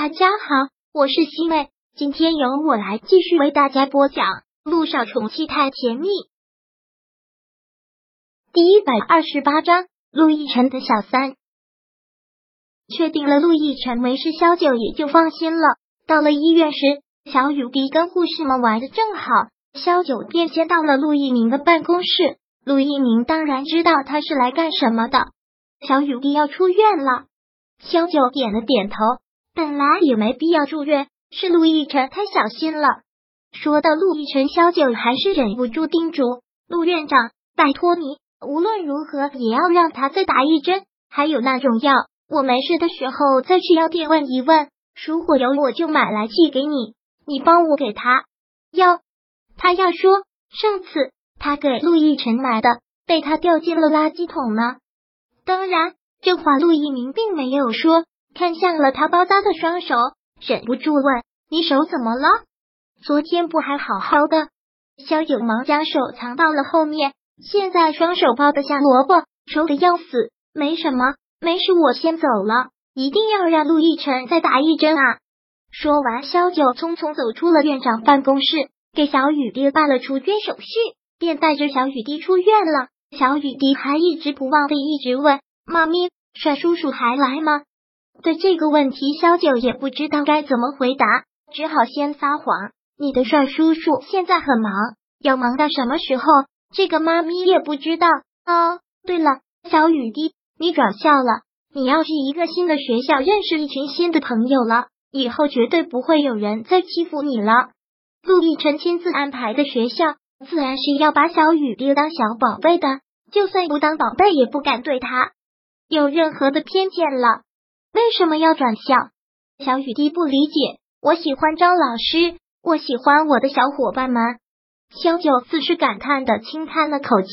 大家好，我是西妹，今天由我来继续为大家播讲《路上宠妻太甜蜜》第一百二十八章。陆亦辰的小三确定了，陆亦辰没事，萧九也就放心了。到了医院时，小雨滴跟护士们玩的正好，萧九便先到了陆一鸣的办公室。陆一鸣当然知道他是来干什么的。小雨滴要出院了，萧九点了点头。本来也没必要住院，是陆亦辰太小心了。说到陆亦辰，萧九还是忍不住叮嘱陆院长：“拜托你，无论如何也要让他再打一针。还有那种药，我没事的时候再去药店问一问，如果有我就买来寄给你。你帮我给他药。”他要说上次他给陆亦辰买的被他掉进了垃圾桶呢。当然，这话陆一鸣并没有说。看向了他包扎的双手，忍不住问：“你手怎么了？昨天不还好好的？”萧九忙将手藏到了后面，现在双手包的像萝卜，愁的要死。没什么，没事，我先走了。一定要让陆亦辰再打一针啊！说完，萧九匆匆走出了院长办公室，给小雨滴办了出院手续，便带着小雨滴出院了。小雨滴还一直不忘的一直问：“妈咪，帅叔叔还来吗？”对这个问题，萧九也不知道该怎么回答，只好先撒谎。你的帅叔叔现在很忙，要忙到什么时候？这个妈咪也不知道。哦，对了，小雨滴，你转校了，你要去一个新的学校，认识一群新的朋友了，以后绝对不会有人再欺负你了。陆亦辰亲自安排的学校，自然是要把小雨滴当小宝贝的，就算不当宝贝，也不敢对他有任何的偏见了。为什么要转校？小雨滴不理解。我喜欢张老师，我喜欢我的小伙伴们。萧九似是感叹的轻叹了口气，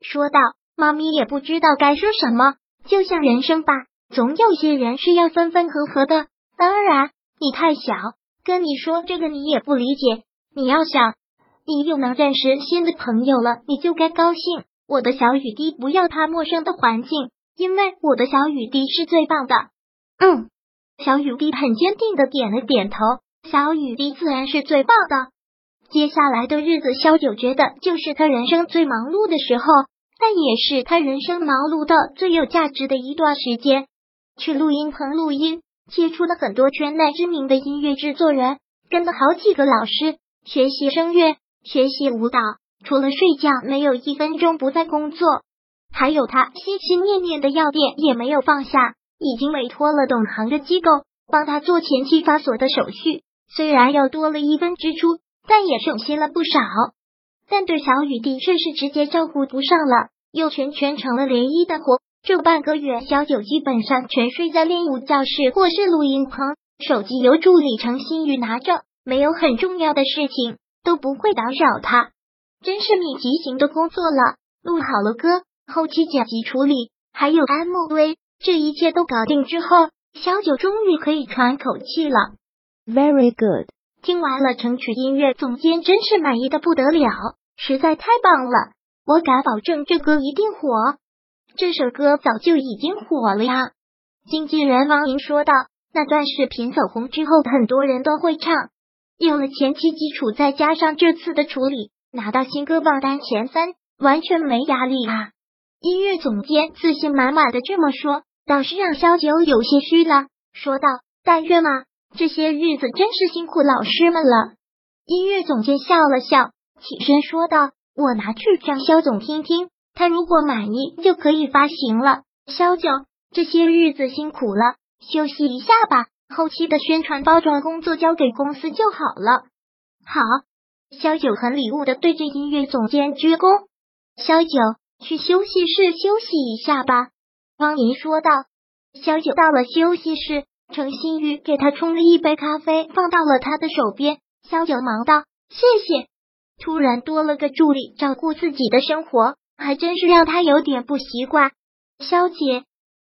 说道：“妈咪也不知道该说什么，就像人生吧，总有些人是要分分合合的。当然，你太小，跟你说这个你也不理解。你要想，你又能认识新的朋友了，你就该高兴。我的小雨滴不要怕陌生的环境，因为我的小雨滴是最棒的。”嗯，小雨滴很坚定的点了点头。小雨滴自然是最棒的。接下来的日子，萧九觉得就是他人生最忙碌的时候，但也是他人生忙碌的最有价值的一段时间。去录音棚录音，接触了很多圈内知名的音乐制作人，跟了好几个老师学习声乐、学习舞蹈，除了睡觉，没有一分钟不在工作。还有他心心念念的药店，也没有放下。已经委托了懂行的机构帮他做前期发锁的手续，虽然又多了一分支出，但也省心了不少。但对小雨滴却是直接照顾不上了，又全全成了涟漪的活。这半个月，小九基本上全睡在练舞教室或是录音棚，手机由助理程新宇拿着，没有很重要的事情都不会打扰他。真是密集型的工作了，录好了歌，后期剪辑处理，还有 MV。这一切都搞定之后，小九终于可以喘口气了。Very good，听完了成曲音乐总监真是满意的不得了，实在太棒了！我敢保证这歌一定火。这首歌早就已经火了呀。经纪人王莹说道：“那段视频走红之后，很多人都会唱，有了前期基础，再加上这次的处理，拿到新歌榜单前三，完全没压力啊！”音乐总监自信满满的这么说。倒是让萧九有些虚了，说道：“但愿嘛，这些日子真是辛苦老师们了。”音乐总监笑了笑，起身说道：“我拿去让萧总听听，他如果满意就可以发行了。”萧九，这些日子辛苦了，休息一下吧，后期的宣传包装工作交给公司就好了。好，萧九很礼物的对着音乐总监鞠躬。萧九，去休息室休息一下吧。方莹说道：“萧九到了休息室，程新宇给他冲了一杯咖啡，放到了他的手边。萧九忙道：‘谢谢。’突然多了个助理照顾自己的生活，还真是让他有点不习惯。萧姐，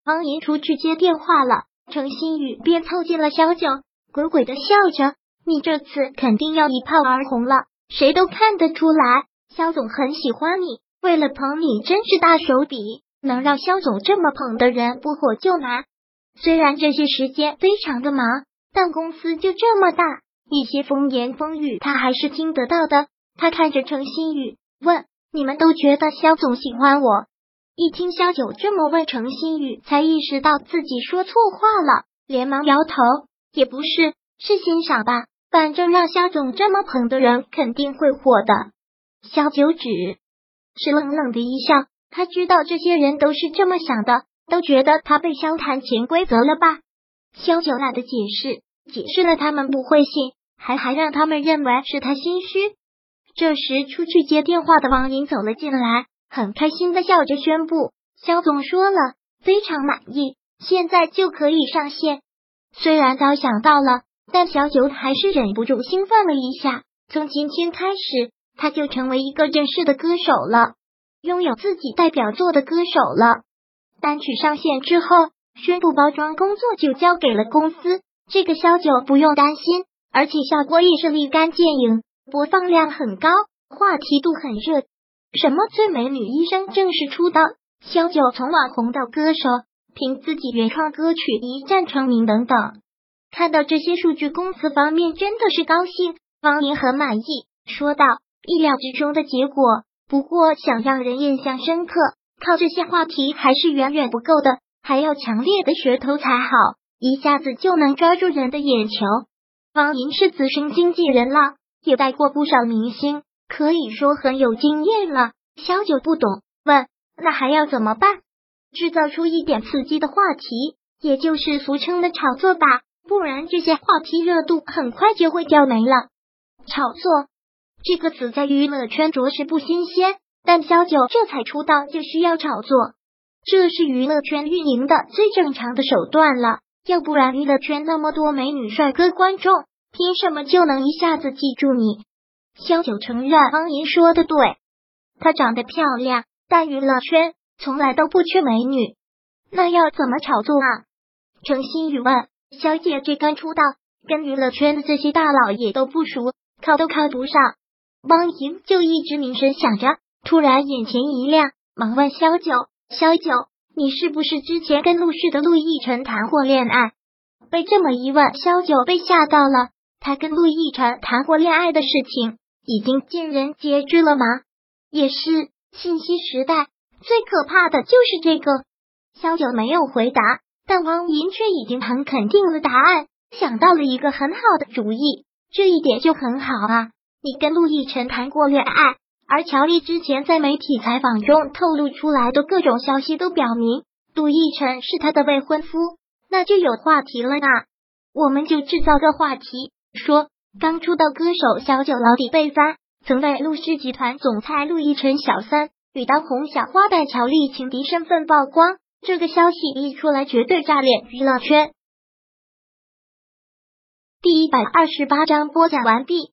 方莹出去接电话了，程新宇便凑近了萧九，鬼鬼的笑着：‘你这次肯定要一炮而红了，谁都看得出来，萧总很喜欢你，为了捧你，真是大手笔。’”能让肖总这么捧的人不火就难。虽然这些时间非常的忙，但公司就这么大，一些风言风语他还是听得到的。他看着程新宇问：“你们都觉得肖总喜欢我？”一听肖九这么问，程新宇才意识到自己说错话了，连忙摇头：“也不是，是欣赏吧。反正让肖总这么捧的人，肯定会火的。”肖九只是冷冷的一笑，他知道这些人都是这么想的，都觉得他被萧谈潜规则了吧。萧九懒得解释，解释了他们不会信，还还让他们认为是他心虚。这时，出去接电话的王莹走了进来，很开心的笑着宣布：“肖总说了，非常满意，现在就可以上线。”虽然早想到了，但小九还是忍不住兴奋了一下。从今天开始，他就成为一个正式的歌手了，拥有自己代表作的歌手了。单曲上线之后。宣布包装工作就交给了公司，这个小九不用担心，而且效果也是立竿见影，播放量很高，话题度很热。什么最美女医生正式出道，小九从网红到歌手，凭自己原创歌曲一战成名等等。看到这些数据，公司方面真的是高兴，方莹很满意，说道：“意料之中的结果，不过想让人印象深刻，靠这些话题还是远远不够的。”还要强烈的噱头才好，一下子就能抓住人的眼球。方莹是资深经纪人了，也带过不少明星，可以说很有经验了。萧九不懂，问：“那还要怎么办？制造出一点刺激的话题，也就是俗称的炒作吧，不然这些话题热度很快就会掉没了。”炒作这个词在娱乐圈着实不新鲜，但萧九这才出道就需要炒作。这是娱乐圈运营的最正常的手段了，要不然娱乐圈那么多美女帅哥观众，凭什么就能一下子记住你？萧九承认方莹说的对，她长得漂亮，但娱乐圈从来都不缺美女，那要怎么炒作啊？程新宇问小姐：“这刚出道，跟娱乐圈的这些大佬也都不熟，靠都靠不上。”汪莹就一直凝神想着，突然眼前一亮，忙问萧九。萧九，你是不是之前跟陆氏的陆亦辰谈过恋爱？被这么一问，萧九被吓到了。他跟陆亦辰谈过恋爱的事情已经见人皆知了吗？也是，信息时代最可怕的就是这个。萧九没有回答，但王莹却已经很肯定了答案，想到了一个很好的主意。这一点就很好啊，你跟陆亦辰谈过恋爱。而乔丽之前在媒体采访中透露出来的各种消息都表明，陆奕晨是他的未婚夫，那就有话题了啊！我们就制造个话题，说刚出道歌手小九老底被翻，曾为陆氏集团总裁陆亦辰小三与当红小花旦乔丽情敌身份曝光，这个消息一出来，绝对炸裂娱乐圈。第一百二十八章播讲完毕，